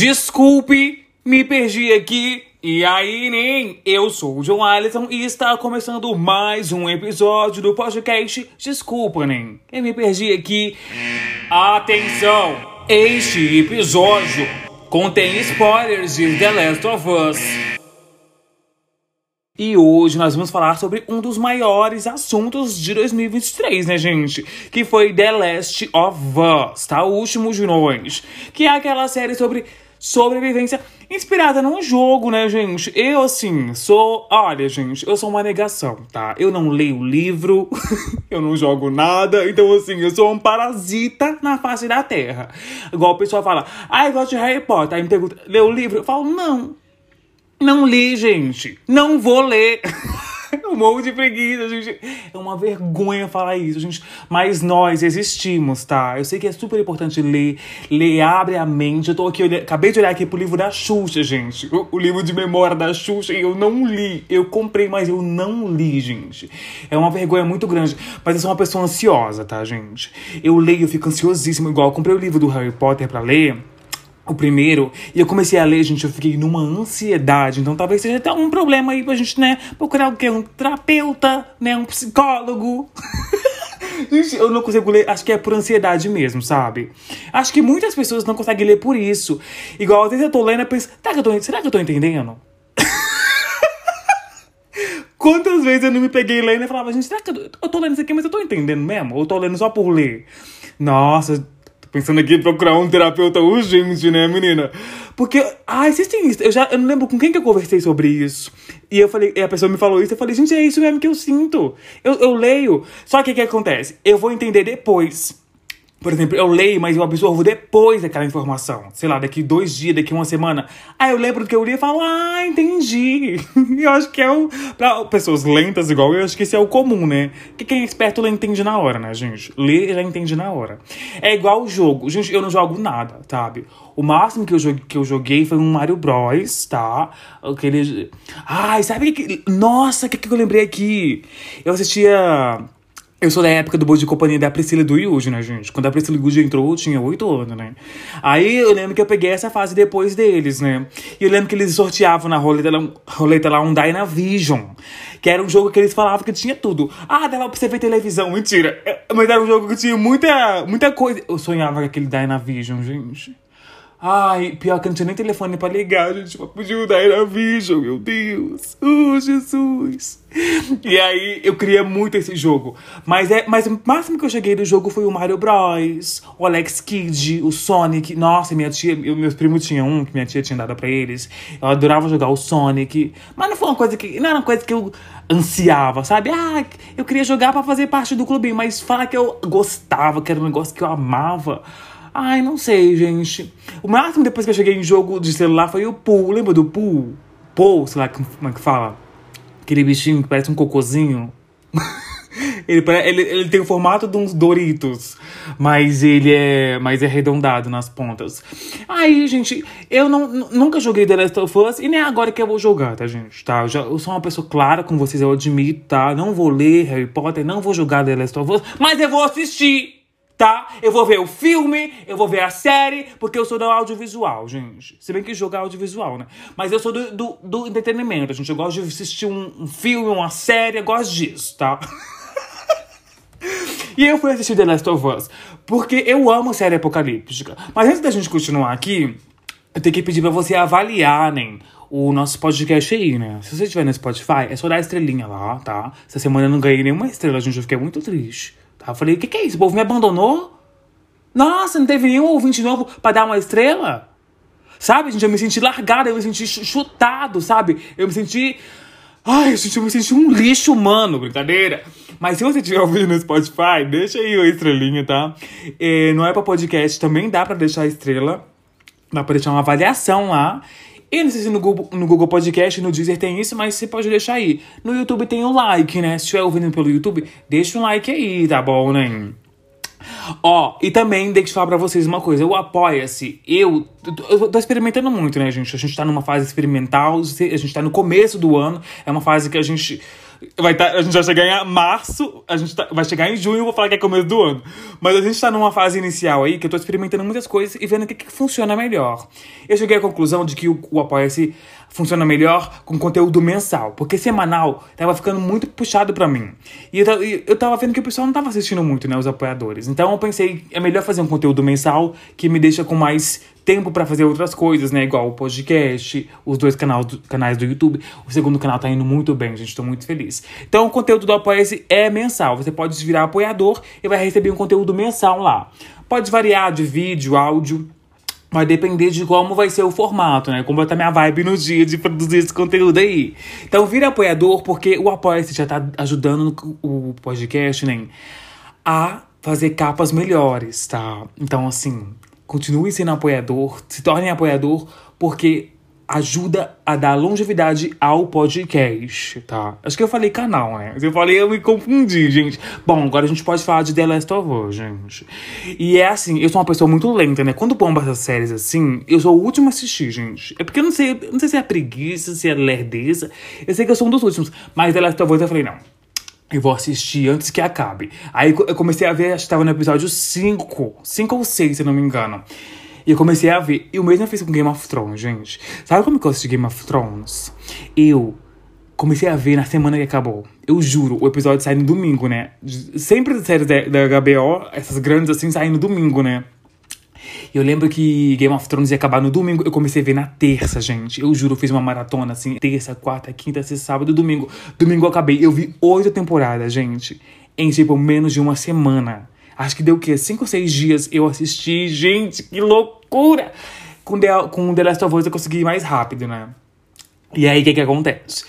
Desculpe, me perdi aqui. E aí, nem eu sou o John Alisson e está começando mais um episódio do podcast Desculpa, nem eu me perdi aqui. Atenção! Este episódio contém spoilers de The Last of Us. E hoje nós vamos falar sobre um dos maiores assuntos de 2023, né, gente? Que foi The Last of Us, tá? O último de nós. Que é aquela série sobre sobrevivência inspirada num jogo, né, gente? Eu, assim, sou. Olha, gente, eu sou uma negação, tá? Eu não leio livro, eu não jogo nada, então, assim, eu sou um parasita na face da terra. Igual o pessoal fala, ah, eu gosto de Harry Potter. Aí me pergunta, leu o livro? Eu falo, não. Não li, gente. Não vou ler. um monte de preguiça, gente. É uma vergonha falar isso, gente. Mas nós existimos, tá? Eu sei que é super importante ler. Ler abre a mente. Eu tô aqui, eu acabei de olhar aqui pro livro da Xuxa, gente. O, o, livro de memória da Xuxa e eu não li. Eu comprei, mas eu não li, gente. É uma vergonha muito grande. Mas eu sou uma pessoa ansiosa, tá, gente? Eu leio, eu fico ansiosíssimo. Igual, eu comprei o livro do Harry Potter pra ler o primeiro, e eu comecei a ler, gente, eu fiquei numa ansiedade. Então talvez seja até um problema aí pra gente, né, procurar o quê? Um terapeuta, né, um psicólogo. gente, eu não consigo ler, acho que é por ansiedade mesmo, sabe? Acho que muitas pessoas não conseguem ler por isso. Igual, às vezes eu tô lendo e penso, tá que eu tô, será que eu tô entendendo? Quantas vezes eu não me peguei lendo e falava, gente, será que eu, eu tô lendo isso aqui, mas eu tô entendendo mesmo? Ou tô lendo só por ler? Nossa, pensando aqui em procurar um terapeuta urgente, né, menina? Porque, ah, existem isso. Eu já eu não lembro com quem que eu conversei sobre isso. E eu falei, e a pessoa me falou isso, eu falei, gente, é isso mesmo que eu sinto. Eu, eu leio. Só que o que acontece? Eu vou entender depois. Por exemplo, eu leio, mas eu absorvo depois daquela informação. Sei lá, daqui dois dias, daqui uma semana. Aí eu lembro do que eu li e falo, ah, entendi. eu acho que é o. Pra pessoas lentas igual eu, acho que esse é o comum, né? Que quem é esperto lê entende na hora, né, gente? Lê já entende na hora. É igual o jogo. Gente, eu não jogo nada, sabe? O máximo que eu joguei, que eu joguei foi um Mario Bros, tá? Aquele. Ai, sabe que. Nossa, o que, que eu lembrei aqui? Eu assistia. Eu sou da época do Boi de Companhia da Priscila e do Yuji, né, gente? Quando a Priscila e o Yuji entrou, eu tinha oito anos, né? Aí eu lembro que eu peguei essa fase depois deles, né? E eu lembro que eles sorteavam na roleta, roleta lá um Dynavision. Que era um jogo que eles falavam que tinha tudo. Ah, dava pra você ver televisão. Mentira. É, mas era um jogo que tinha muita, muita coisa. Eu sonhava com aquele Dynavision, gente. Ai, pior que não tinha nem telefone pra ligar, gente, pra pedir o Dynavision, meu Deus. Oh, Jesus. E aí, eu queria muito esse jogo. Mas, é, mas o máximo que eu cheguei do jogo foi o Mario Bros, o Alex Kidd, o Sonic. Nossa, minha tia, eu, meus primos tinham um que minha tia tinha dado pra eles. Eu adorava jogar o Sonic. Mas não foi uma coisa que. Não era uma coisa que eu ansiava, sabe? Ah, eu queria jogar para fazer parte do clube, mas falar que eu gostava, que era um negócio que eu amava. Ai, não sei, gente. O máximo depois que eu cheguei em jogo de celular foi o Pool. Lembra do Pool? Pool, sei lá como é que fala. Aquele bichinho que parece um cocôzinho. ele, ele, ele tem o formato de uns Doritos, mas ele é mais é arredondado nas pontas. Aí, gente, eu não, nunca joguei The Last of Us e nem agora que eu vou jogar, tá, gente? Tá? Eu, já, eu sou uma pessoa clara com vocês, eu admito, tá? Não vou ler Harry Potter, não vou jogar The Last of Us, mas eu vou assistir! Tá? Eu vou ver o filme, eu vou ver a série, porque eu sou do audiovisual, gente. Se bem que jogar é audiovisual, né? Mas eu sou do, do, do entretenimento, gente. Eu gosto de assistir um, um filme, uma série, eu gosto disso, tá? e eu fui assistir The Last of Us, porque eu amo série apocalíptica. Mas antes da gente continuar aqui, eu tenho que pedir pra você avaliar, né? o nosso podcast aí, né? Se você estiver no Spotify, é só dar a estrelinha lá, tá? Essa semana eu não ganhei nenhuma estrela, gente. Eu fiquei muito triste. Eu falei, o que, que é isso? O povo me abandonou? Nossa, não teve nenhum ouvinte novo para dar uma estrela? Sabe, gente? Eu me senti largada, eu me senti chutado, sabe? Eu me senti. Ai, gente, eu me senti um lixo humano, brincadeira. Mas se você estiver ouvindo no Spotify, deixa aí a estrelinha, tá? É, no Apple Podcast também dá para deixar a estrela. Dá pra deixar uma avaliação lá. E não sei se no Google, no Google Podcast, no Deezer tem isso, mas você pode deixar aí. No YouTube tem o like, né? Se estiver ouvindo pelo YouTube, deixa um like aí, tá bom, né? Ó, e também deixa eu falar pra vocês uma coisa. O Apoia-se, eu, eu tô experimentando muito, né, gente? A gente tá numa fase experimental, a gente tá no começo do ano. É uma fase que a gente Vai tá, a gente vai chegar em março, a gente tá, vai chegar em junho, vou falar que é começo do ano. Mas a gente tá numa fase inicial aí que eu tô experimentando muitas coisas e vendo o que, que funciona melhor. Eu cheguei à conclusão de que o, o Apoia-se funciona melhor com conteúdo mensal, porque semanal tava ficando muito puxado para mim. E eu, eu tava vendo que o pessoal não tava assistindo muito, né, os apoiadores. Então eu pensei, é melhor fazer um conteúdo mensal que me deixa com mais tempo para fazer outras coisas, né? Igual o podcast, os dois canal canais do YouTube. O segundo canal tá indo muito bem, gente. Tô muito feliz. Então, o conteúdo do Apoia-se é mensal. Você pode virar apoiador e vai receber um conteúdo mensal lá. Pode variar de vídeo, áudio. Vai depender de como vai ser o formato, né? Como vai estar minha vibe no dia de produzir esse conteúdo aí. Então, vira apoiador, porque o Apoia-se já tá ajudando o podcast, né? A fazer capas melhores, tá? Então, assim, continue sendo apoiador, se torne apoiador, porque ajuda a dar longevidade ao podcast, tá? Acho que eu falei canal, né? Eu falei, eu me confundi, gente. Bom, agora a gente pode falar de The Last of Us, gente. E é assim, eu sou uma pessoa muito lenta, né? Quando bomba essas séries assim, eu sou o último a assistir, gente. É porque eu não sei, não sei se é preguiça, se é lerdeza. Eu sei que eu sou um dos últimos. Mas The Last of Us eu falei, não. Eu vou assistir antes que acabe. Aí eu comecei a ver, acho que tava no episódio 5. 5 ou 6, se não me engano. E eu comecei a ver. E o mesmo eu fiz com Game of Thrones, gente. Sabe como que eu assisti Game of Thrones? Eu comecei a ver na semana que acabou. Eu juro, o episódio sai no domingo, né? Sempre as séries da, HBO, essas grandes assim, saem no domingo, né? Eu lembro que Game of Thrones ia acabar no domingo. Eu comecei a ver na terça, gente. Eu juro, eu fiz uma maratona assim. Terça, quarta, quinta, sexta, sábado, domingo. Domingo eu acabei. Eu vi oito temporadas, gente. Em tipo menos de uma semana. Acho que deu o quê? Cinco ou seis dias eu assisti. Gente, que loucura! Com The, com The Last of Us eu consegui mais rápido, né? E aí, o que que acontece?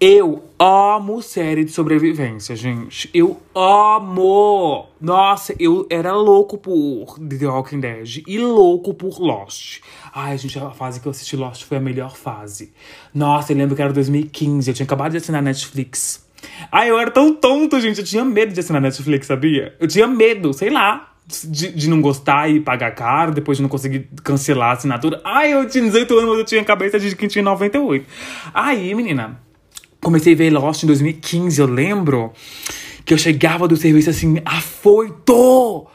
Eu amo série de sobrevivência, gente. Eu amo! Nossa, eu era louco por The Walking Dead e louco por Lost. Ai, gente, a fase que eu assisti Lost foi a melhor fase. Nossa, eu lembro que era 2015, eu tinha acabado de assinar Netflix. Ai, eu era tão tonto, gente. Eu tinha medo de assinar Netflix, sabia? Eu tinha medo, sei lá. De, de não gostar e pagar caro, depois de não conseguir cancelar a assinatura. Ai, eu tinha 18 anos, eu tinha cabeça de quem tinha 98. Aí, menina, Comecei a ver Lost em 2015, eu lembro que eu chegava do serviço assim, afoito!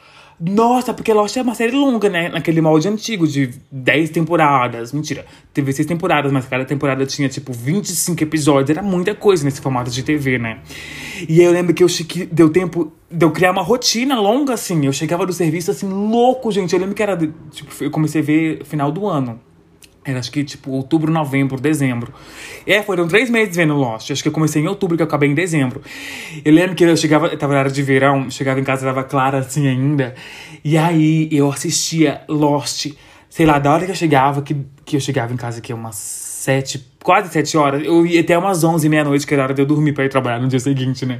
Nossa, porque Lost é uma série longa, né? Naquele molde antigo, de 10 temporadas. Mentira, teve 6 temporadas, mas cada temporada tinha, tipo, 25 episódios. Era muita coisa nesse formato de TV, né? E eu lembro que eu que deu tempo de eu criar uma rotina longa, assim. Eu chegava do serviço, assim, louco, gente. Eu lembro que era, tipo, eu comecei a ver final do ano. Era acho que tipo outubro, novembro, dezembro. É, foram três meses vendo Lost. Acho que eu comecei em outubro, que eu acabei em dezembro. Eu lembro que eu chegava, tava na hora de verão, chegava em casa, tava clara assim ainda. E aí eu assistia Lost, sei lá, da hora que eu chegava, que, que eu chegava em casa, que é umas sete, quase sete horas. Eu ia até umas onze, meia-noite, que era hora de eu dormir pra ir trabalhar no dia seguinte, né?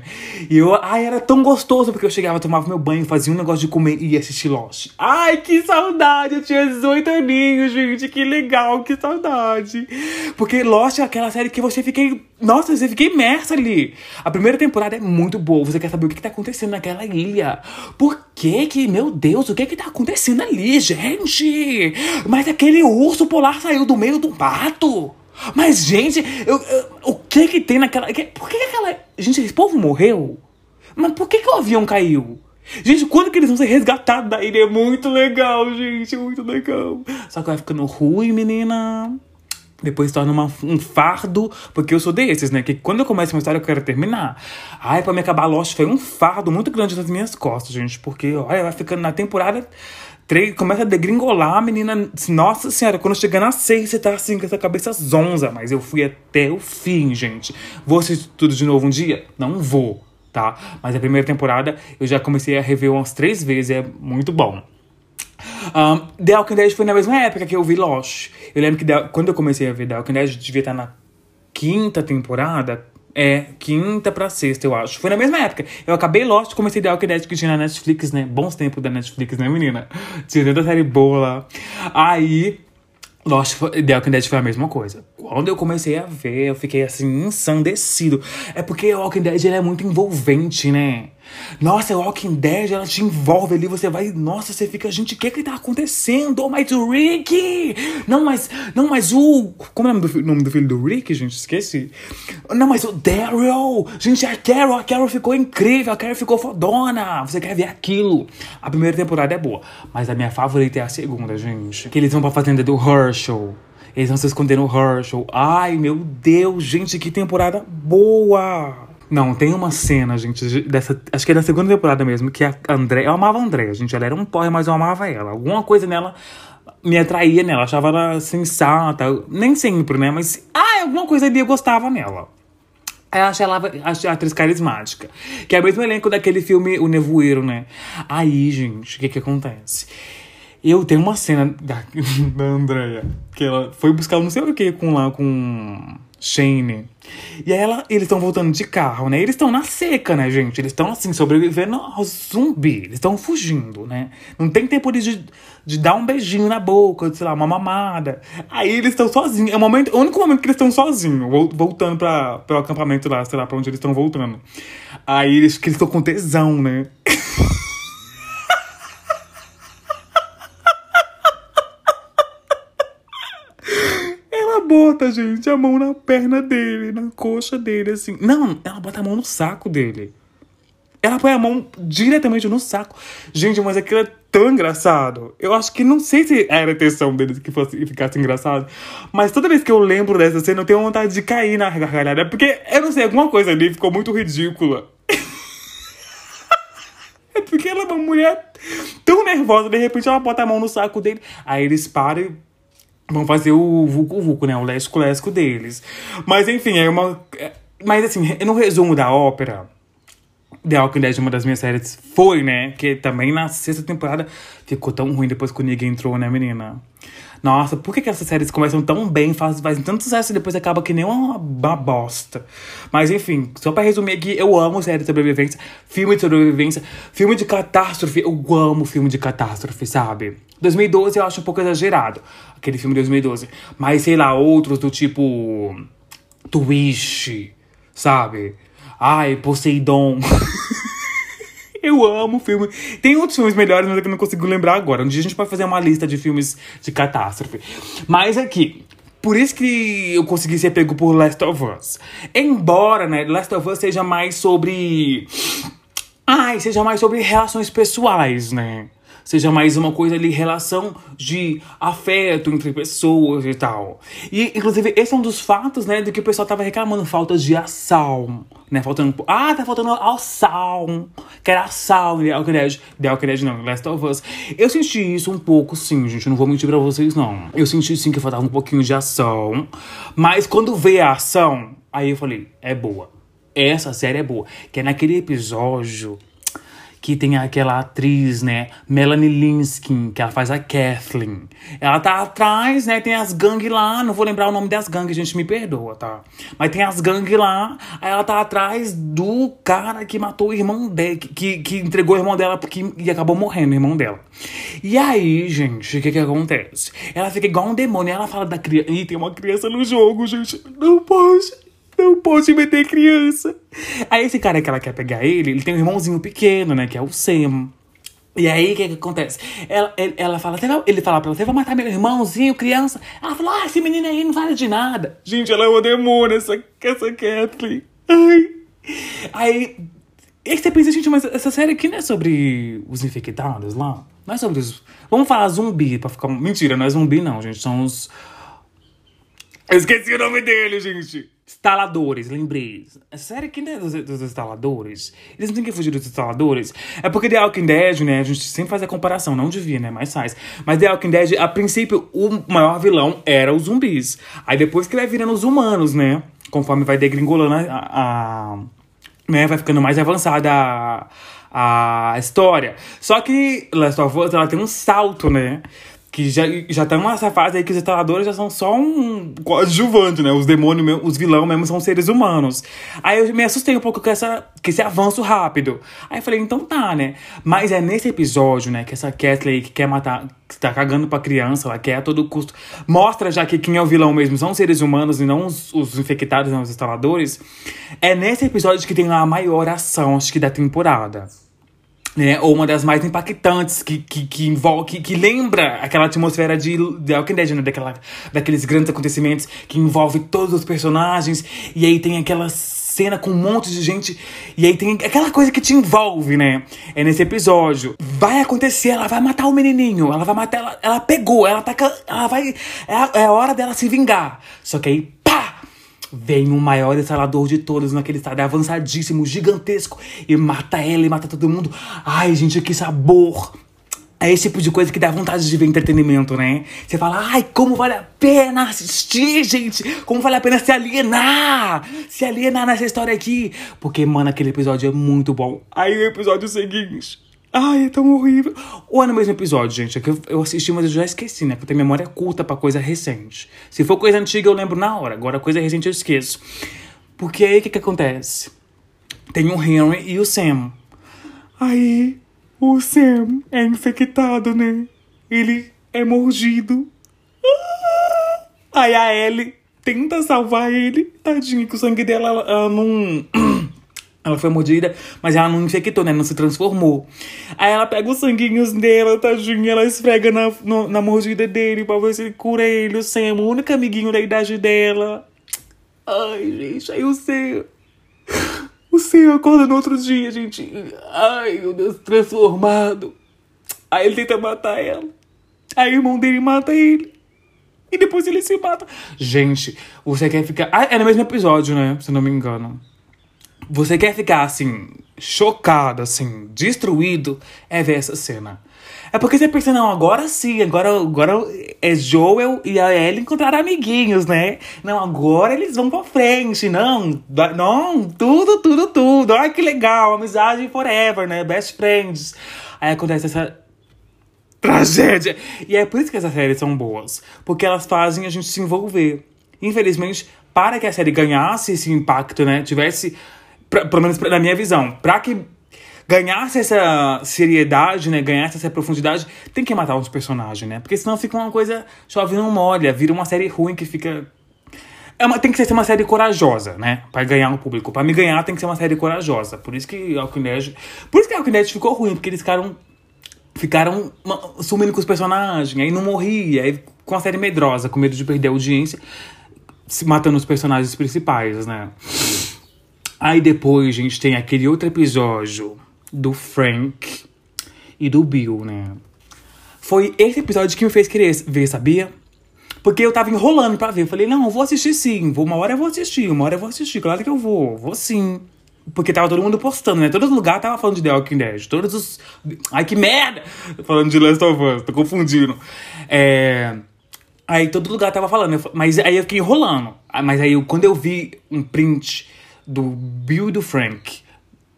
E eu, ai, era tão gostoso, porque eu chegava, tomava meu banho, fazia um negócio de comer e ia assistir Lost. Ai, que saudade! Eu tinha 18 aninhos, gente, que legal, que saudade. Porque Lost é aquela série que você fica. Nossa, você fica imersa ali. A primeira temporada é muito boa, você quer saber o que, que tá acontecendo naquela ilha. Por que que, meu Deus, o que que tá acontecendo ali, gente? Mas aquele urso polar saiu do meio do mato. Mas, gente, eu, eu, o que que tem naquela. Que, por que, que aquela. Gente, esse povo morreu? Mas por que, que o avião caiu? Gente, quando que eles vão ser resgatados da ilha? É muito legal, gente, muito legal. Só que vai ficando ruim, menina. Depois torna uma, um fardo, porque eu sou desses, né? Que quando eu começo uma história eu quero terminar. Ai, pra me acabar Lost foi um fardo muito grande nas minhas costas, gente. Porque, olha, vai ficando na temporada Começa a degringolar, a menina. Nossa senhora, quando chega na seis, você tá assim com essa cabeça zonza. Mas eu fui até o fim, gente. Vou assistir tudo de novo um dia? Não vou, tá? Mas a primeira temporada eu já comecei a rever umas três vezes, é muito bom. Um, The Walking Dead foi na mesma época que eu vi Lost. Eu lembro que quando eu comecei a ver The Walking Dead, eu devia estar na quinta temporada, é, quinta pra sexta, eu acho. Foi na mesma época. Eu acabei Lost, comecei The Walking Dead que tinha na Netflix, né? Bons tempos da Netflix, né, menina? Tinha tanta série boa lá. Aí, Lost, The Walking Dead foi a mesma coisa. Quando eu comecei a ver, eu fiquei assim, ensandecido. É porque The Walking Dead ele é muito envolvente, né? Nossa, Walking Dead, ela te envolve ali, você vai. Nossa, você fica, gente, o que que tá acontecendo? Oh, mas o Rick! Não, mas. Não, mas o. Como é o nome do, nome do filho do Rick, gente? Esqueci. Não, mas o Daryl! Gente, a Carol, a Carol ficou incrível, a Carol ficou fodona! Você quer ver aquilo? A primeira temporada é boa, mas a minha favorita é a segunda, gente. Que eles vão pra fazenda do Herschel. Eles vão se esconder no Herschel. Ai, meu Deus, gente, que temporada boa! Não, tem uma cena, gente, dessa. Acho que é da segunda temporada mesmo, que a André. Eu amava a André, gente. Ela era um porre, mas eu amava ela. Alguma coisa nela me atraía nela. Achava ela sensata. Nem sempre, né? Mas. Ah, alguma coisa ali eu gostava nela. Eu achei ela a atriz carismática. Que é o mesmo elenco daquele filme O Nevoeiro, né? Aí, gente, o que que acontece? Eu tenho uma cena da, da Andrea, que ela foi buscar não sei o que com lá com Shane. E aí ela, eles estão voltando de carro, né? Eles estão na seca, né, gente? Eles estão assim, sobrevivendo ao zumbi. Eles estão fugindo, né? Não tem tempo de, de dar um beijinho na boca, de, sei lá, uma mamada. Aí eles estão sozinhos. É o, momento, o único momento que eles estão sozinhos, voltando para o acampamento lá, sei lá, pra onde eles estão voltando. Aí eles estão com tesão, né? bota, gente, a mão na perna dele, na coxa dele, assim. Não, ela bota a mão no saco dele. Ela põe a mão diretamente no saco. Gente, mas aquilo é tão engraçado. Eu acho que não sei se era a intenção deles que fosse ficasse engraçado. Mas toda vez que eu lembro dessa cena, eu tenho vontade de cair na gargalhada. Porque, eu não sei, alguma coisa ali ficou muito ridícula. é porque ela é uma mulher tão nervosa, de repente ela bota a mão no saco dele. Aí eles param e vão fazer o Vucu Vucu, né? O Lesco Lesco deles. Mas enfim, é uma. É, mas assim, no resumo da ópera, The Walking Dead, uma das minhas séries, foi, né? Que também na sexta temporada ficou tão ruim depois que o Negan entrou, né, menina? Nossa, por que, que essas séries começam tão bem, fazem, fazem tanto sucesso e depois acaba que nem uma, uma bosta? Mas enfim, só pra resumir aqui, eu amo série de sobrevivência, filme de sobrevivência, filme de catástrofe, eu amo filme de catástrofe, sabe? 2012 eu acho um pouco exagerado, aquele filme de 2012. Mas sei lá, outros do tipo. Twist, sabe? Ai, Poseidon. Eu amo filme. Tem outros filmes melhores, mas é que eu não consigo lembrar agora. Um dia a gente pode fazer uma lista de filmes de catástrofe. Mas aqui, por isso que eu consegui ser pego por Last of Us. Embora, né, Last of Us seja mais sobre. Ai, seja mais sobre relações pessoais, né? Seja mais uma coisa ali, relação de afeto entre pessoas e tal. E, inclusive, esse é um dos fatos, né, de que o pessoal tava reclamando falta de ação, né, faltando... Ah, tá faltando ação, que era ação, The Dead, The Dead não, Last of Us. Eu senti isso um pouco, sim, gente, não vou mentir pra vocês, não. Eu senti, sim, que faltava um pouquinho de ação, mas quando veio a ação, aí eu falei, é boa. Essa série é boa. Que é naquele episódio que tem aquela atriz, né, Melanie Linsky, que ela faz a Kathleen. Ela tá atrás, né, tem as gangues lá, não vou lembrar o nome das gangues, gente, me perdoa, tá? Mas tem as gangues lá, aí ela tá atrás do cara que matou o irmão dela, que, que entregou o irmão dela porque, e acabou morrendo o irmão dela. E aí, gente, o que que acontece? Ela fica igual um demônio, ela fala da criança, ih, tem uma criança no jogo, gente, não pode. Não pode meter criança. Aí esse cara que ela quer pegar ele, ele tem um irmãozinho pequeno, né? Que é o Sam. E aí, o que que acontece? Ela, ele, ela fala, ele fala pra ela, você vai matar meu irmãozinho, criança? Ela fala, ah, esse menino aí não vale de nada. Gente, ela é uma demônio, essa, essa Kathleen. Ai. Aí, e você pensa, gente, mas essa série aqui não é sobre os infectados lá? Não é sobre os... Vamos falar zumbi, pra ficar... Mentira, não é zumbi não, gente, são os... Eu esqueci o nome dele, gente. Instaladores, lembrei. É sério que né, dos, dos instaladores? Eles não têm que fugir dos instaladores? É porque The Walking Dead, né? A gente sempre faz a comparação, não devia, né? Mas faz. Mas The Walking Dead, a princípio, o maior vilão era os zumbis. Aí depois que vai virando os humanos, né? Conforme vai degringolando a. a né? Vai ficando mais avançada a, a história. Só que Last of Us, ela tem um salto, né? Que já já estão nessa fase aí que os instaladores já são só um coadjuvante, né? Os demônios, os vilão mesmo são seres humanos. Aí eu me assustei um pouco com, essa, com esse avanço rápido. Aí eu falei, então tá, né? Mas é nesse episódio, né, que essa Kathleen que quer matar, que tá cagando pra criança, ela quer a todo custo. Mostra já que quem é o vilão mesmo são seres humanos e não os, os infectados, não os instaladores. É nesse episódio que tem a maior ação, acho que da temporada né, ou uma das mais impactantes que, que, que envolve, que, que lembra aquela atmosfera de The Walking Dead, né, daquela, daqueles grandes acontecimentos que envolve todos os personagens, e aí tem aquela cena com um monte de gente, e aí tem aquela coisa que te envolve, né? É nesse episódio. Vai acontecer, ela vai matar o menininho, ela vai matar, ela, ela pegou, ela tá, ela vai, é a, é a hora dela se vingar. Só que aí vem o maior instalador de todos naquele estado avançadíssimo, gigantesco, e mata ela e mata todo mundo. Ai, gente, que sabor! É esse tipo de coisa que dá vontade de ver entretenimento, né? Você fala, ai, como vale a pena assistir, gente! Como vale a pena se alienar! Se alienar nessa história aqui! Porque, mano, aquele episódio é muito bom. Aí o episódio seguinte. Ai, é tão horrível. Ou é no mesmo episódio, gente. É que eu assisti, mas eu já esqueci, né? Porque eu tenho memória curta pra coisa recente. Se for coisa antiga, eu lembro na hora. Agora, coisa recente, eu esqueço. Porque aí, o que que acontece? Tem o Henry e o Sam. Aí, o Sam é infectado, né? Ele é mordido. Aí a Ellie tenta salvar ele. Tadinha, que o sangue dela ela não ela foi mordida, mas ela não infectou, né? Não se transformou. Aí ela pega os sanguinhos dela, tadinha, ela esfrega na, no, na mordida dele pra ver se cura ele. O Sam, o único amiguinho da idade dela. Ai, gente, aí o Sam. O Sam acorda no outro dia, gente. Ai, meu Deus, transformado. Aí ele tenta matar ela. Aí o irmão dele mata ele. E depois ele se mata. Gente, você quer ficar. Ah, é no mesmo episódio, né? Se não me engano você quer ficar assim, chocado, assim, destruído, é ver essa cena. É porque você pensa, não, agora sim, agora, agora é Joel e a Ellie encontraram amiguinhos, né? Não, agora eles vão pra frente, não, não, tudo, tudo, tudo. Ai, que legal, amizade forever, né? Best friends. Aí acontece essa tragédia. E é por isso que essas séries são boas. Porque elas fazem a gente se envolver. Infelizmente, para que a série ganhasse esse impacto, né? Tivesse pra, pelo menos na minha visão, para que ganhasse essa seriedade, né, ganhasse essa profundidade, tem que matar os personagens, né? Porque senão fica uma coisa chove não molha, vira uma série ruim que fica é uma, tem que ser uma série corajosa, né? Pra ganhar o público. Pra me ganhar, tem que ser uma série corajosa. Por isso que Dead. Por isso que Dead ficou ruim, porque eles ficaram. Ficaram sumindo com os personagens, aí não morria, aí com a série medrosa, com medo de perder a audiência, se matando os personagens principais, né? Aí depois a gente tem aquele outro episódio do Frank e do Bill, né? Foi esse episódio que me fez querer ver, sabia? Porque eu tava enrolando pra ver. Eu falei, não, eu vou assistir sim. Vou, uma hora eu vou assistir, uma hora eu vou assistir. Claro que eu vou, vou sim. Porque tava todo mundo postando, né? Todo lugar tava falando de The Walking Dead. Todos os. Ai, que merda! Falando de Last of Us, tô confundindo. É. Aí todo lugar tava falando. Mas aí eu fiquei enrolando. Mas aí quando eu vi um print do Bill e do Frank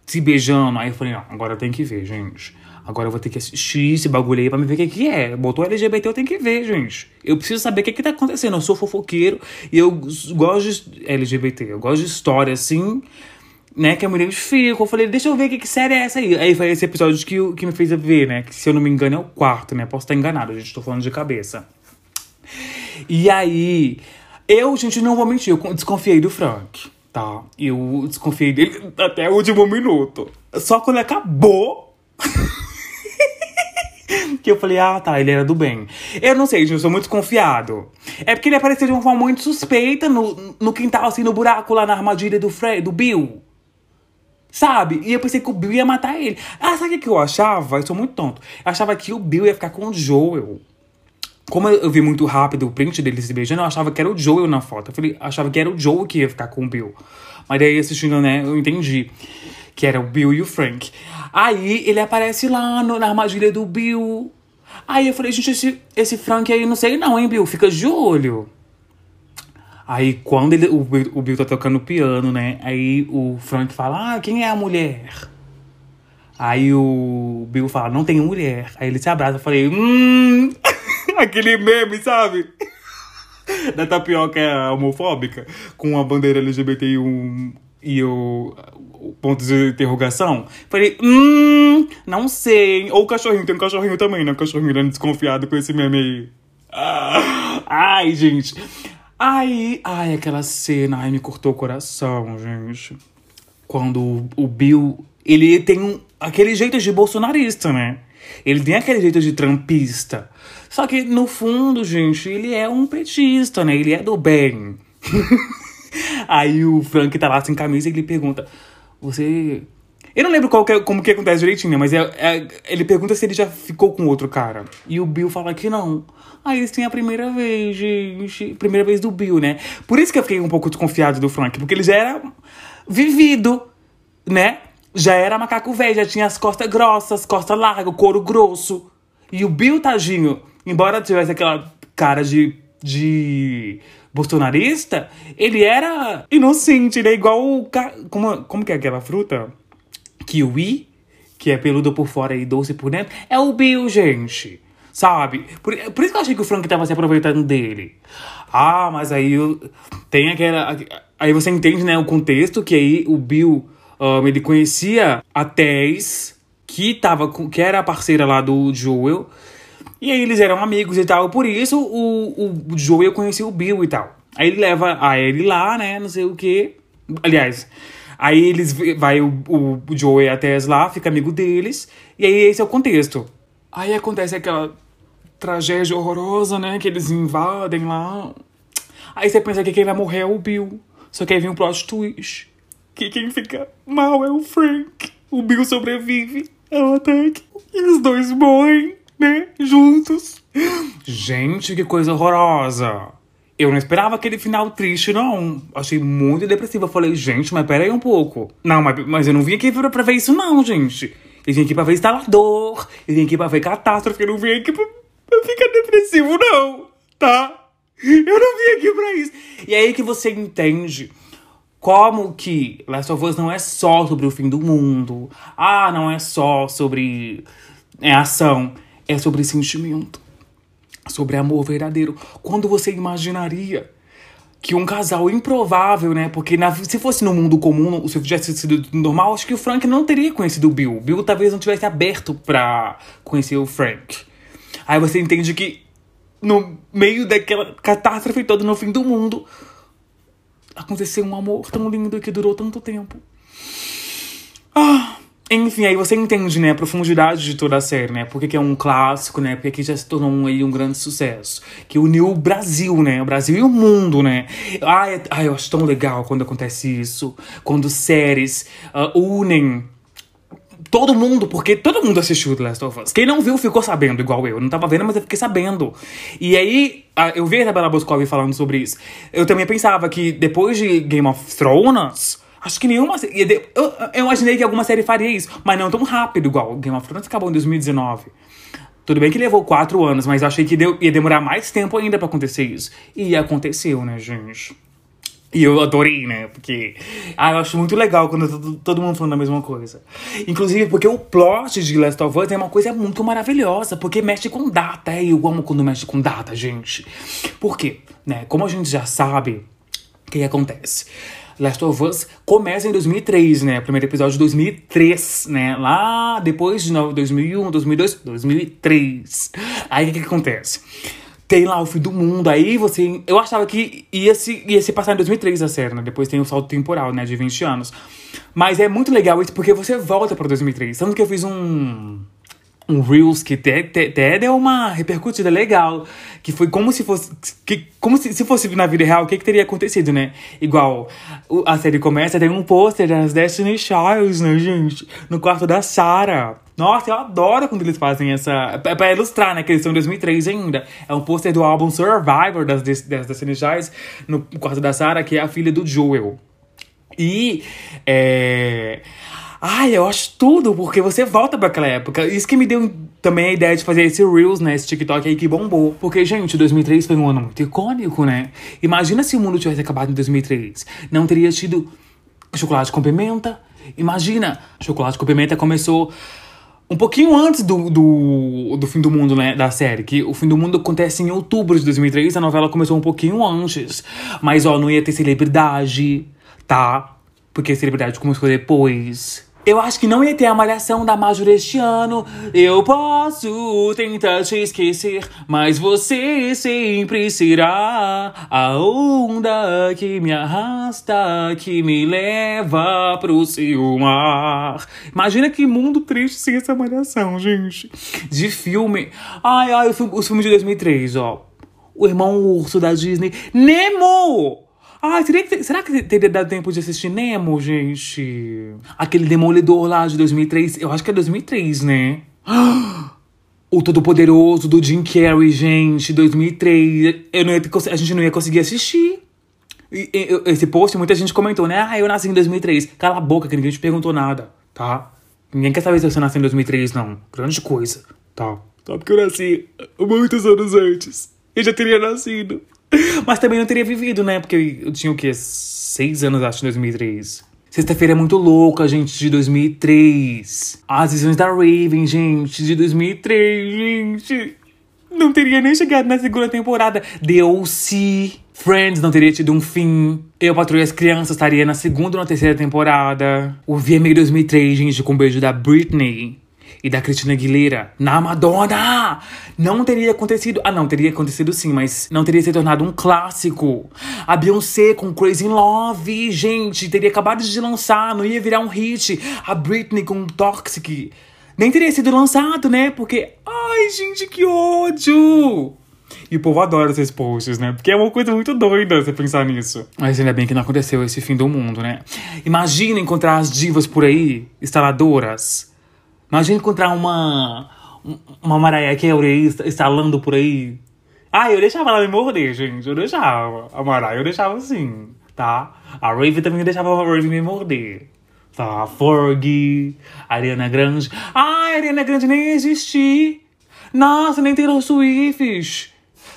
se beijando. Aí eu falei, não, agora tenho que ver, gente. Agora eu vou ter que assistir esse bagulho aí pra me ver o que, que é. Botou LGBT, eu tenho que ver, gente. Eu preciso saber o que, que tá acontecendo. Eu sou fofoqueiro e eu gosto de LGBT. Eu gosto de história, assim, né? Que eu me identifico. Eu falei, deixa eu ver que, que série é essa aí. Aí foi esse episódio que, que me fez ver, né? Que se eu não me engano é o quarto, né? Posso estar enganado, gente. Tô falando de cabeça. E aí, eu, gente, não vou mentir, eu desconfiei do Frank. Tá, eu desconfiei dele até o último minuto. Só quando acabou. que eu falei, ah, tá, ele era do bem. Eu não sei, gente, eu sou muito desconfiado. É porque ele apareceu de uma forma muito suspeita no, no quintal, assim, no buraco lá na armadilha do Fred, do Bill. Sabe? E eu pensei que o Bill ia matar ele. Ah, sabe o que eu achava? Eu sou muito tonto. Eu achava que o Bill ia ficar com o Joel. Como eu vi muito rápido o print dele se beijando, eu achava que era o Joel na foto. Eu falei, achava que era o Joel que ia ficar com o Bill. Mas daí assistindo, né, eu entendi que era o Bill e o Frank. Aí ele aparece lá no, na armadilha do Bill. Aí eu falei, gente, esse, esse Frank aí não sei não, hein, Bill? Fica de olho. Aí quando ele, o, o Bill tá tocando piano, né? Aí o Frank fala, ah, quem é a mulher? Aí o Bill fala, não tem mulher. Aí ele se abraça. Eu falei, hum. Aquele meme, sabe? da tapioca homofóbica com a bandeira LGBT e, um, e o, ponto de interrogação. Falei, hum, não sei. Ou o cachorrinho, tem um cachorrinho também, né? O cachorrinho dando desconfiado com esse meme aí. Ah, ai, gente. Ai, ai, aquela cena, ai, me cortou o coração, gente. Quando o Bill, ele tem um, aquele jeito de bolsonarista, né? Ele tem aquele jeito de trampista. Só que, no fundo, gente, ele é um petista, né? Ele é do bem. Aí o Frank tá lá sem camisa e ele pergunta: Você. Eu não lembro qual que é, como que acontece direitinho, né? Mas é, é, ele pergunta se ele já ficou com outro cara. E o Bill fala que não. Aí eles têm a primeira vez, gente. Primeira vez do Bill, né? Por isso que eu fiquei um pouco desconfiado do Frank, porque ele já era vivido, né? Já era macaco velho, já tinha as costas grossas, costas largas, couro grosso. E o Bill, tadinho, embora tivesse aquela cara de, de bolsonarista, ele era inocente, ele é igual o. Como, como que é aquela fruta? Kiwi, que é peludo por fora e doce por dentro. É o Bill, gente. Sabe? Por, por isso que eu achei que o Frank tava se aproveitando dele. Ah, mas aí tem aquela. Aí você entende, né, o contexto que aí o Bill um, ele conhecia a Tess, que, tava, que era a parceira lá do Joel. E aí eles eram amigos e tal. Por isso o, o Joel conhecia o Bill e tal. Aí ele leva a ele lá, né? Não sei o que. Aliás, aí eles vai o, o, Joel a Tess lá, fica amigo deles. E aí esse é o contexto. Aí acontece aquela tragédia horrorosa, né? Que eles invadem lá. Aí você pensa que quem vai morrer é o Bill. Só que aí vem um plot twist que quem fica mal é o Frank. O Bill sobrevive ao ataque e os dois morrem, né? Juntos. Gente, que coisa horrorosa. Eu não esperava aquele final triste, não. Achei muito depressivo. Eu falei, gente, mas pera aí um pouco. Não, mas, mas eu não vim aqui pra, pra ver isso, não, gente. Eu vim aqui pra ver instalador. Eu vim aqui pra ver catástrofe. Eu não vim aqui pra, pra ficar depressivo, não. Tá? Eu não vim aqui pra isso. E aí que você entende como que Last of Us não é só sobre o fim do mundo. Ah, não é só sobre é, ação. É sobre sentimento. Sobre amor verdadeiro. Quando você imaginaria que um casal improvável, né? Porque na, se fosse no mundo comum, se tivesse sido normal, acho que o Frank não teria conhecido o Bill. Bill talvez não tivesse aberto pra conhecer o Frank. Aí você entende que no meio daquela catástrofe toda no fim do mundo, aconteceu um amor tão lindo que durou tanto tempo. Ah, enfim, aí você entende, né, a profundidade de toda a série, né? Porque que é um clássico, né? Porque que já se tornou um, um grande sucesso. Que uniu o Brasil, né? O Brasil e o mundo, né? Ai, ai eu acho tão legal quando acontece isso. Quando séries uh, unem todo mundo, porque todo mundo assistiu The Last of Us. Quem não viu ficou sabendo, igual eu. Não tava vendo, mas eu fiquei sabendo. E aí, eu vi a Isabela Boscov falando sobre isso. Eu também pensava que depois de Game of Thrones. Acho que nenhuma. Eu, eu imaginei que alguma série faria isso, mas não tão rápido igual. Game of Thrones acabou em 2019. Tudo bem que levou quatro anos, mas eu achei que deu, ia demorar mais tempo ainda para acontecer isso. E aconteceu, né, gente? E eu adorei, né? Porque ah, eu acho muito legal quando todo mundo falando a mesma coisa. Inclusive porque o plot de Last of Us é uma coisa muito maravilhosa, porque mexe com data. Eu amo quando mexe com data, gente. Por quê? Né? Como a gente já sabe, o que, acontece? Last of Us começa em 2003, né? Primeiro episódio de 2003, né? Lá depois de 2001, 2002, 2003. Aí o que, que acontece? Tem lá o fim do mundo. Aí você. Eu achava que ia se, ia se passar em 2003 a série, né? Depois tem o salto temporal, né? De 20 anos. Mas é muito legal isso porque você volta pra 2003. Tanto que eu fiz um. Um Reels que até, até, deu uma repercutida legal. Que foi como se fosse. Que, como se, se fosse na vida real, o que, que teria acontecido, né? Igual a série começa, tem um pôster das Destiny Childs, né, gente? No quarto da Sarah. Nossa, eu adoro quando eles fazem essa. É pra ilustrar, né? Que eles são em 2003 ainda. É um pôster do álbum Survivor das, das Destiny Childs no quarto da Sarah, que é a filha do Joel. E. É. Ai, eu acho tudo, porque você volta para aquela época. Isso que me deu também a ideia de fazer esse Reels, né? Esse TikTok aí que bombou. Porque, gente, 2003 foi um ano muito icônico, né? Imagina se o mundo tivesse acabado em 2003. Não teria tido chocolate com pimenta. Imagina, chocolate com pimenta começou um pouquinho antes do, do, do fim do mundo, né, da série. Que o fim do mundo acontece em outubro de 2003, a novela começou um pouquinho antes. Mas, ó, não ia ter celebridade, tá? Porque a celebridade começou depois. Eu acho que não ia ter a malhação da Major este ano. Eu posso tentar te esquecer, mas você sempre será a onda que me arrasta, que me leva pro seu mar. Imagina que mundo triste sem essa malhação, gente. De filme. Ai, ai, os filmes de 2003, ó. O Irmão Urso da Disney. Nemo! Ai, será que, será que teria dado tempo de assistir Nemo, gente? Aquele Demolidor lá de 2003. Eu acho que é 2003, né? O Todo-Poderoso do Jim Carrey, gente, 2003. Eu não ia, a gente não ia conseguir assistir. E, esse post, muita gente comentou, né? Ah, eu nasci em 2003. Cala a boca, que ninguém te perguntou nada, tá? Ninguém quer saber se você nasceu em 2003, não. Grande coisa, tá? Só porque eu nasci muitos anos antes. Eu já teria nascido. Mas também não teria vivido, né? Porque eu tinha o quê? Seis anos, acho, em 2003. Sexta-feira é muito louca, gente, de 2003. As visões da Raven, gente, de 2003, gente. Não teria nem chegado na segunda temporada. The Friends não teria tido um fim. Eu, Patrulha as Crianças, estaria na segunda ou na terceira temporada. O VMA 2003, gente, com o beijo da Britney e da Cristina Aguilera na Madonna. Não teria acontecido. Ah, não, teria acontecido sim, mas não teria se tornado um clássico. A Beyoncé com Crazy in Love, gente, teria acabado de lançar, não ia virar um hit. A Britney com Toxic. Nem teria sido lançado, né? Porque. Ai, gente, que ódio! E o povo adora esses posts, né? Porque é uma coisa muito doida você pensar nisso. Mas ainda bem que não aconteceu esse fim do mundo, né? Imagina encontrar as divas por aí, instaladoras, Imagina encontrar uma. Uma Mariah Carey instalando por aí. Ah, eu deixava ela me morder, gente. Eu deixava. A Mariah eu deixava assim, tá? A Raven também deixava a Raven me morder. Tá? A Fergie, a Ariana Grande. Ah, a Ariana Grande nem existia. Nossa, nem Taylor Swift.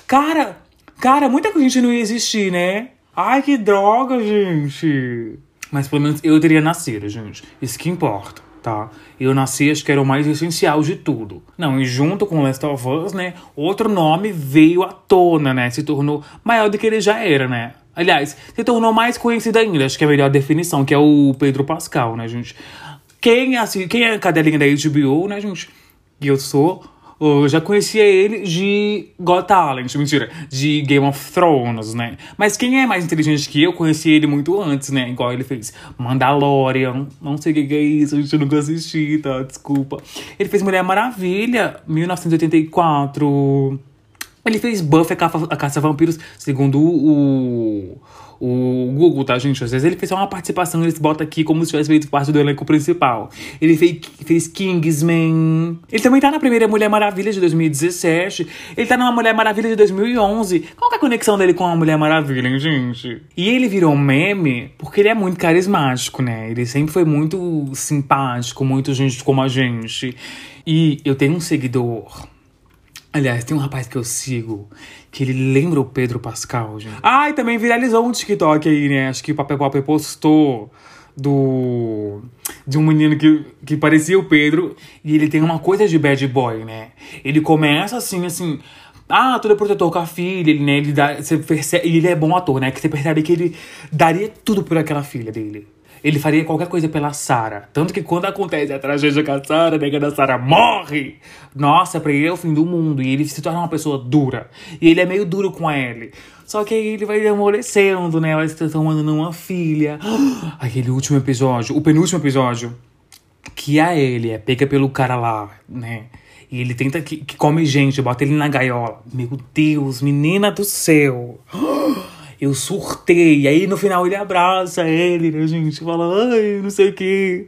Cara, cara, muita gente não ia existir, né? Ai, que droga, gente. Mas pelo menos eu teria nascido, gente. Isso que importa tá? Eu nasci, acho que era o mais essencial de tudo. Não, e junto com Last of Us, né, outro nome veio à tona, né? Se tornou maior do que ele já era, né? Aliás, se tornou mais conhecido ainda, acho que é a melhor definição, que é o Pedro Pascal, né, gente? Quem, assim, quem é a cadelinha da HBO, né, gente? E eu sou eu já conhecia ele de Got Talent, mentira, de Game of Thrones, né? Mas quem é mais inteligente que eu, conheci ele muito antes, né? Igual ele fez Mandalorian, não sei o que, é isso, a gente nunca assisti, tá? Desculpa. Ele fez Mulher Maravilha, 1984. Ele fez Buffy, a Caça a Vampiros, segundo o o Google, tá, gente? Às vezes ele fez só uma participação, ele bota aqui como se tivesse feito parte do elenco principal. Ele fez, fez Kingsman. Ele também tá na primeira Mulher Maravilha de 2017. Ele tá numa Mulher Maravilha de 2011. Qual que é a conexão dele com a Mulher Maravilha, hein, gente? E ele virou meme porque ele é muito carismático, né? Ele sempre foi muito simpático, muito gente como a gente. E eu tenho um seguidor Aliás, tem um rapaz que eu sigo que ele lembra o Pedro Pascal, gente. Ah, também viralizou um TikTok aí, né? Acho que o Papel Pop postou do de um menino que, que parecia o Pedro e ele tem uma coisa de bad boy, né? Ele começa assim, assim, ah, tudo é protetor com a filha, ele, né? Ele dá, você percebe, e ele é bom ator, né? Que você percebe que ele daria tudo por aquela filha dele. Ele faria qualquer coisa pela Sarah. Tanto que quando acontece a tragédia com a Sarah, a nega da Sarah morre. Nossa, pra ele é o fim do mundo. E ele se torna uma pessoa dura. E ele é meio duro com a Ellie. Só que aí ele vai amolecendo, né? Ela se transformando numa filha. Aquele último episódio, o penúltimo episódio. Que a Ellie é pega pelo cara lá, né? E ele tenta que, que come gente, bota ele na gaiola. Meu Deus, menina do céu. eu surtei. Aí no final ele abraça ele, né, gente? Fala, ai, não sei o quê.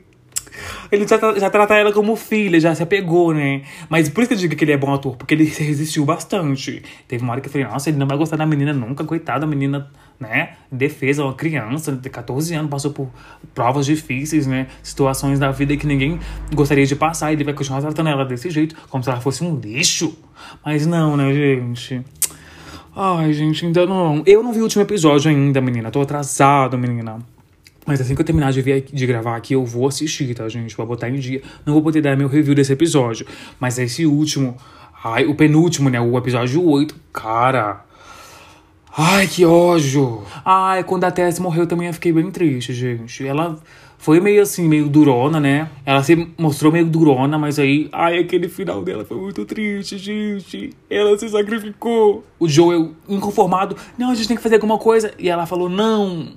Ele já, já trata ela como filha, já se apegou, né? Mas por isso que eu digo que ele é bom ator, porque ele resistiu bastante. Teve uma hora que eu falei, nossa, ele não vai gostar da menina nunca, coitada, a menina, né? Defesa, uma criança de 14 anos, passou por provas difíceis, né? Situações da vida que ninguém gostaria de passar. Ele vai continuar tratando ela desse jeito, como se ela fosse um lixo. Mas não, né, gente? Ai, gente, ainda não. Eu não vi o último episódio ainda, menina. Tô atrasado, menina. Mas assim que eu terminar de, ver, de gravar aqui, eu vou assistir, tá, gente? Pra botar em dia. Não vou poder dar meu review desse episódio. Mas esse último. Ai, o penúltimo, né? O episódio 8. Cara. Ai, que ódio. Ai, quando a Tess morreu também eu fiquei bem triste, gente. Ela foi meio assim, meio durona, né? Ela se mostrou meio durona, mas aí, ai, aquele final dela foi muito triste, gente. Ela se sacrificou. O Joel, inconformado, não, a gente tem que fazer alguma coisa. E ela falou, não,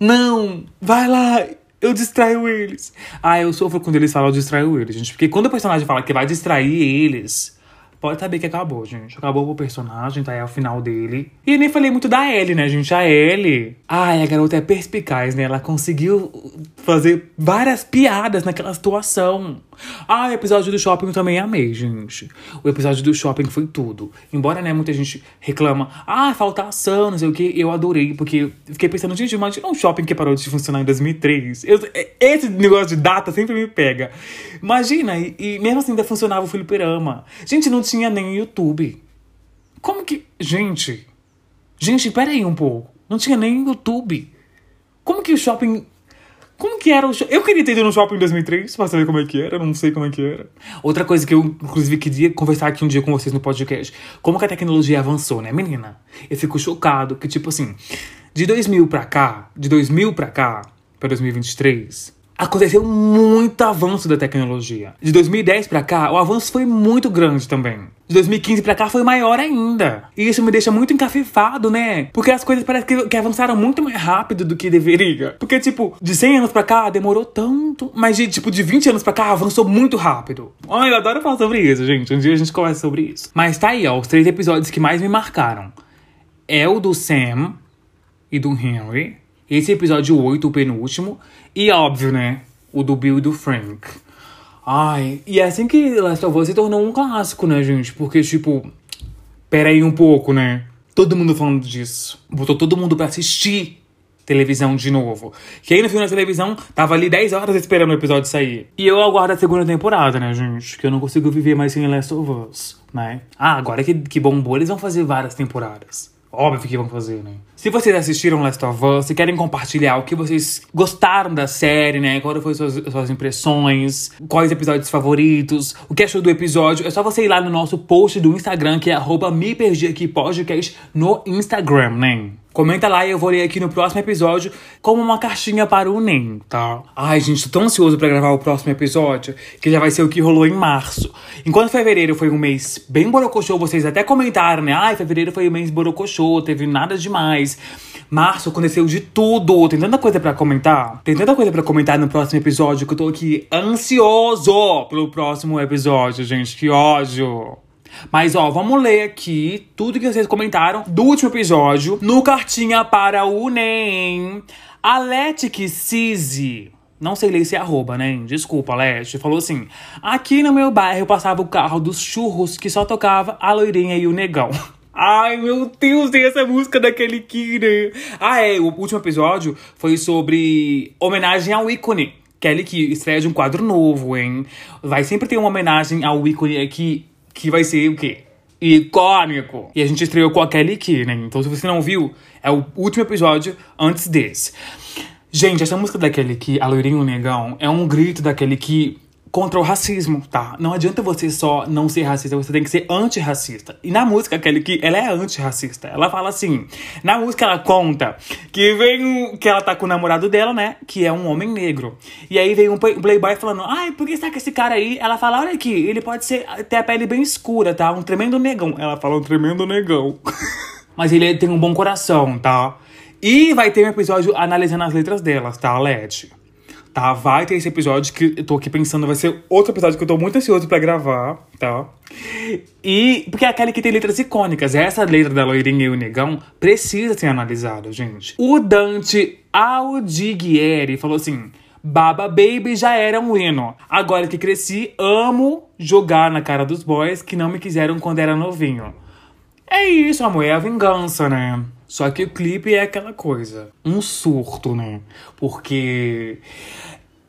não, vai lá, eu distraio eles. Ah, eu sofro quando eles falam eu distraio eles, gente. Porque quando o personagem fala que vai distrair eles, pode saber que acabou, gente. Acabou o personagem, tá é o final dele. E nem falei muito da Ellie, né, gente? A Ellie. Ai, a garota é perspicaz, né? Ela conseguiu fazer várias piadas naquela situação. Ah, o episódio do shopping eu também amei, gente. O episódio do shopping foi tudo. Embora, né, muita gente reclama, ah, falta ação, não sei o que, eu adorei, porque eu fiquei pensando, gente, imagina um shopping que parou de funcionar em 2003. Eu, esse negócio de data sempre me pega. Imagina, e, e mesmo assim ainda funcionava o fliperama. Gente, não tinha nem YouTube. Como que. Gente. Gente, peraí um pouco. Não tinha nem YouTube. Como que o shopping como que era o shopping? Eu queria ter ido no shopping em 2003 pra saber como é que era, não sei como é que era. Outra coisa que eu, inclusive, queria conversar aqui um dia com vocês no podcast. Como que a tecnologia avançou, né, menina? Eu fico chocado que, tipo assim, de 2000 pra cá, de 2000 pra cá, pra 2023, aconteceu muito avanço da tecnologia. De 2010 para cá, o avanço foi muito grande também. De 2015 para cá foi maior ainda. E isso me deixa muito encafifado, né? Porque as coisas parecem que, que, avançaram muito mais rápido do que deveria. Porque, tipo, de 100 anos pra cá demorou tanto. Mas, de, tipo, de 20 anos pra cá avançou muito rápido. Ai, eu adoro falar sobre isso, gente. Um dia a gente conversa sobre isso. Mas tá aí, ó, os três episódios que mais me marcaram. É o do Sam e do Henry. Esse episódio 8, o penúltimo. E óbvio, né? O do Bill e do Frank. Ai, e é assim que Last of Us se tornou um clássico, né, gente? Porque, tipo, pera aí um pouco, né? Todo mundo falando disso. Botou todo mundo pra assistir televisão de novo. Quem não viu na televisão tava ali 10 horas esperando o episódio sair. E eu aguardo a segunda temporada, né, gente? Que eu não consigo viver mais sem Last of Us, né? Ah, agora que, que bombou, eles vão fazer várias temporadas. Óbvio que vão fazer, né? Se vocês assistiram Last of Us, se querem compartilhar o que vocês gostaram da série, né? Quais foram suas, suas impressões, quais episódios favoritos, o que achou do episódio, é só você ir lá no nosso post do Instagram, que é arroba aqui podcast no Instagram, né? Comenta lá e eu vou ler aqui no próximo episódio como uma caixinha para o NEM, tá? Ai, gente, tô tão ansioso para gravar o próximo episódio, que já vai ser o que rolou em março. Enquanto fevereiro foi um mês bem borocochô, vocês até comentaram, né? Ai, fevereiro foi um mês borocochô, teve nada demais. Março aconteceu de tudo. Tem tanta coisa para comentar. Tem tanta coisa para comentar no próximo episódio que eu tô aqui ansioso pelo próximo episódio, gente. Que ódio. Mas, ó, vamos ler aqui tudo que vocês comentaram do último episódio no Cartinha para o NEM. Aletic Cisi. Não sei ler esse arroba, né? Desculpa, Leste. Falou assim: Aqui no meu bairro passava o carro dos churros que só tocava a loirinha e o negão. Ai, meu Deus, tem essa música daquele Kira. Ah, é, o último episódio foi sobre homenagem ao ícone. Kelly que estreia de um quadro novo, hein? Vai sempre ter uma homenagem ao ícone aqui que vai ser o quê? Icônico. E a gente estreou com a Kelly Key, né? Então, se você não viu, é o último episódio antes desse. Gente, essa música da Kelly Key, A Loirinho Negão, é um grito daquele que contra o racismo, tá? Não adianta você só não ser racista, você tem que ser antirracista. E na música, aquele que ela é antirracista. Ela fala assim: na música ela conta que vem que ela tá com o namorado dela, né? Que é um homem negro. E aí vem um playboy falando: ai, por que está com esse cara aí? Ela fala: olha aqui, ele pode ser ter a pele bem escura, tá? Um tremendo negão. Ela fala: um tremendo negão. Mas ele tem um bom coração, tá? E vai ter um episódio analisando as letras delas, tá, Leti? Tá? Vai ter esse episódio que eu tô aqui pensando, vai ser outro episódio que eu tô muito ansioso para gravar, tá? E porque é aquela que tem letras icônicas. Essa letra da loirinha e o negão precisa ser analisada, gente. O Dante Audiguieri falou assim: Baba Baby já era um hino. Agora que cresci, amo jogar na cara dos boys que não me quiseram quando era novinho. É isso, amor, é a vingança, né? Só que o clipe é aquela coisa, um surto, né? Porque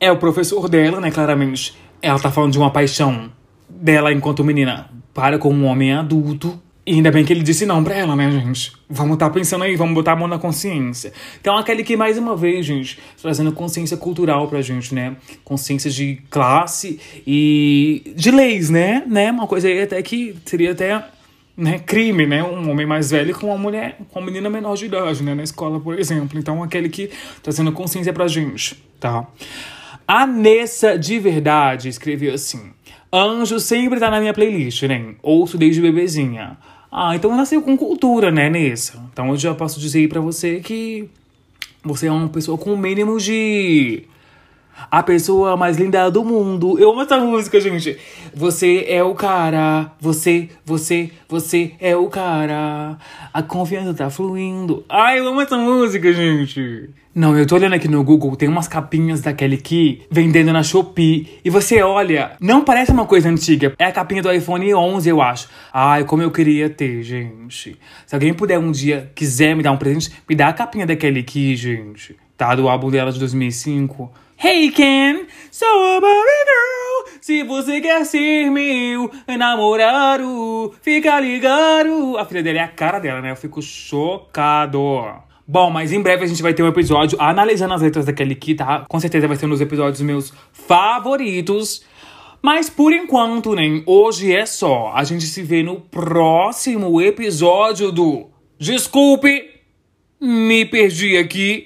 é o professor dela, né? Claramente, ela tá falando de uma paixão dela enquanto menina para com um homem adulto. E ainda bem que ele disse não pra ela, né, gente? Vamos tá pensando aí, vamos botar a mão na consciência. Então, aquele que, mais uma vez, gente, trazendo consciência cultural pra gente, né? Consciência de classe e de leis, né? né? Uma coisa aí até que seria até né, crime, né? Um homem mais velho com uma mulher, com uma menina menor de idade, né? Na escola, por exemplo. Então, aquele que trazendo consciência pra gente, tá? A Nessa de Verdade escreveu assim: Anjo sempre tá na minha playlist, né? Ouço desde bebezinha. Ah, então nasceu com cultura, né, Nessa? Então eu já posso dizer aí pra você que você é uma pessoa com o mínimo de. A pessoa mais linda do mundo. Eu amo essa música, gente. Você é o cara. Você, você, você é o cara. A confiança tá fluindo. Ai, eu amo essa música, gente. Não, eu tô olhando aqui no Google, tem umas capinhas da Kelly Key vendendo na Shopee. E você olha, não parece uma coisa antiga. É a capinha do iPhone 11, eu acho. Ai, como eu queria ter, gente. Se alguém puder um dia, quiser me dar um presente, me dá a capinha da Kelly Key, gente. Tá? Do álbum dela de 2005. Hey Ken, sou a Barbie Girl. Se você quer ser meu namorado, fica ligado. A filha dele é a cara dela, né? Eu fico chocado. Bom, mas em breve a gente vai ter um episódio analisando as letras da Kelly Key, tá? Com certeza vai ser um dos episódios meus favoritos. Mas por enquanto, né? Hoje é só. A gente se vê no próximo episódio do Desculpe, me perdi aqui.